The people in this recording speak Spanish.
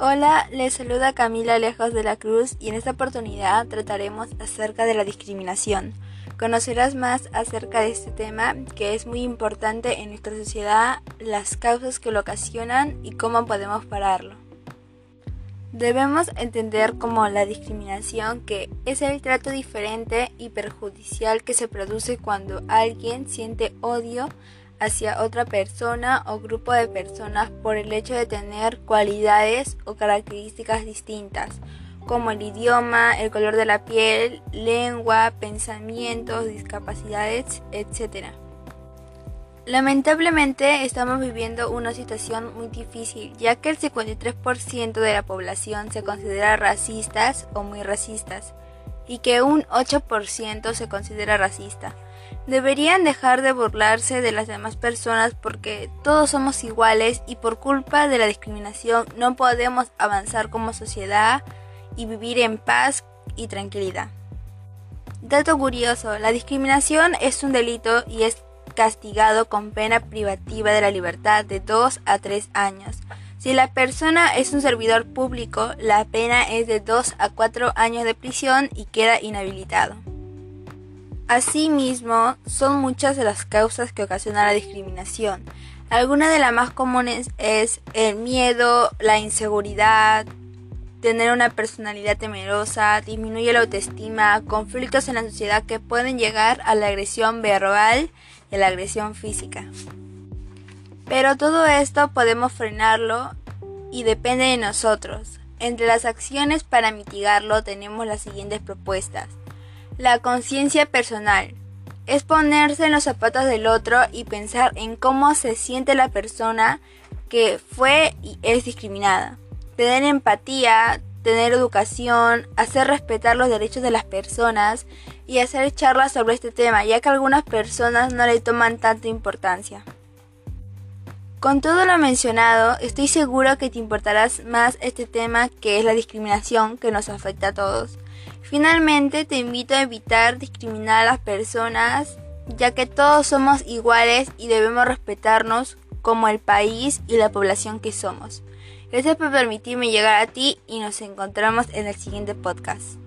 Hola, les saluda Camila Lejos de la Cruz y en esta oportunidad trataremos acerca de la discriminación. Conocerás más acerca de este tema que es muy importante en nuestra sociedad, las causas que lo ocasionan y cómo podemos pararlo. Debemos entender como la discriminación que es el trato diferente y perjudicial que se produce cuando alguien siente odio hacia otra persona o grupo de personas por el hecho de tener cualidades o características distintas, como el idioma, el color de la piel, lengua, pensamientos, discapacidades, etc. Lamentablemente estamos viviendo una situación muy difícil, ya que el 53% de la población se considera racistas o muy racistas, y que un 8% se considera racista. Deberían dejar de burlarse de las demás personas porque todos somos iguales y por culpa de la discriminación no podemos avanzar como sociedad y vivir en paz y tranquilidad. Dato curioso, la discriminación es un delito y es castigado con pena privativa de la libertad de 2 a 3 años. Si la persona es un servidor público, la pena es de 2 a 4 años de prisión y queda inhabilitado. Asimismo, son muchas las causas que ocasionan la discriminación. Algunas de las más comunes es el miedo, la inseguridad, tener una personalidad temerosa, disminuye la autoestima, conflictos en la sociedad que pueden llegar a la agresión verbal y a la agresión física. Pero todo esto podemos frenarlo y depende de nosotros. Entre las acciones para mitigarlo tenemos las siguientes propuestas. La conciencia personal es ponerse en los zapatos del otro y pensar en cómo se siente la persona que fue y es discriminada. Tener empatía, tener educación, hacer respetar los derechos de las personas y hacer charlas sobre este tema, ya que algunas personas no le toman tanta importancia. Con todo lo mencionado, estoy seguro que te importará más este tema que es la discriminación que nos afecta a todos. Finalmente, te invito a evitar discriminar a las personas, ya que todos somos iguales y debemos respetarnos como el país y la población que somos. Gracias por permitirme llegar a ti y nos encontramos en el siguiente podcast.